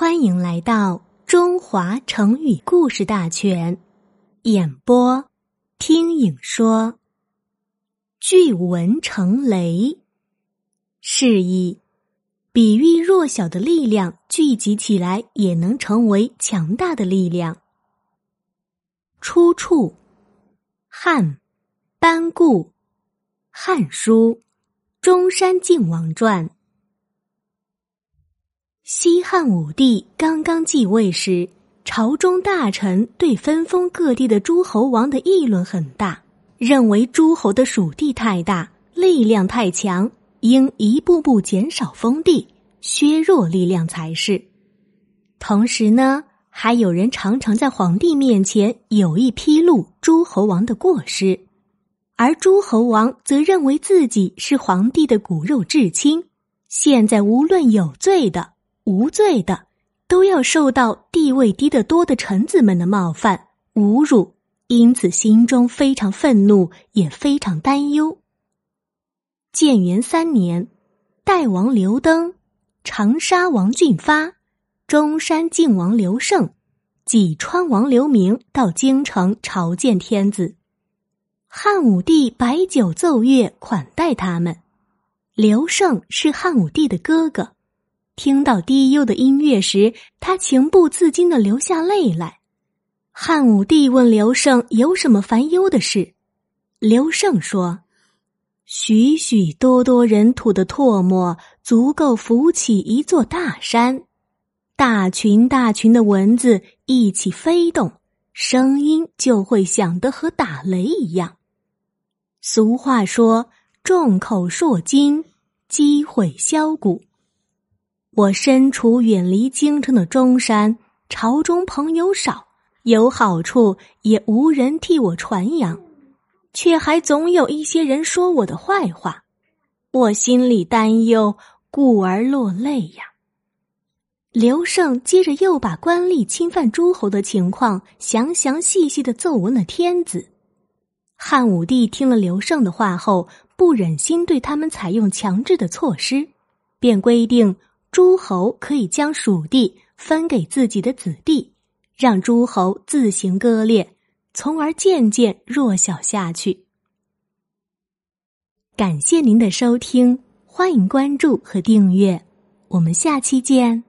欢迎来到中华成语故事大全，演播听影说。巨蚊成雷，示意比喻弱小的力量聚集起来也能成为强大的力量。出处：汉班固《汉书·中山靖王传》。西汉武帝刚刚继位时，朝中大臣对分封各地的诸侯王的议论很大，认为诸侯的属地太大，力量太强，应一步步减少封地，削弱力量才是。同时呢，还有人常常在皇帝面前有意披露诸侯王的过失，而诸侯王则认为自己是皇帝的骨肉至亲，现在无论有罪的。无罪的都要受到地位低得多的臣子们的冒犯侮辱，因此心中非常愤怒，也非常担忧。建元三年，代王刘登、长沙王俊发、中山靖王刘胜、济川王刘明到京城朝见天子，汉武帝摆酒奏乐款待他们。刘胜是汉武帝的哥哥。听到低幽的音乐时，他情不自禁的流下泪来。汉武帝问刘胜有什么烦忧的事，刘胜说：“许许多多人吐的唾沫足够浮起一座大山，大群大群的蚊子一起飞动，声音就会响得和打雷一样。俗话说：‘众口铄金，积毁销骨。’”我身处远离京城的中山，朝中朋友少，有好处也无人替我传扬，却还总有一些人说我的坏话，我心里担忧，故而落泪呀。刘胜接着又把官吏侵犯诸侯的情况详详细细的奏闻了天子。汉武帝听了刘胜的话后，不忍心对他们采用强制的措施，便规定。诸侯可以将蜀地分给自己的子弟，让诸侯自行割裂，从而渐渐弱小下去。感谢您的收听，欢迎关注和订阅，我们下期见。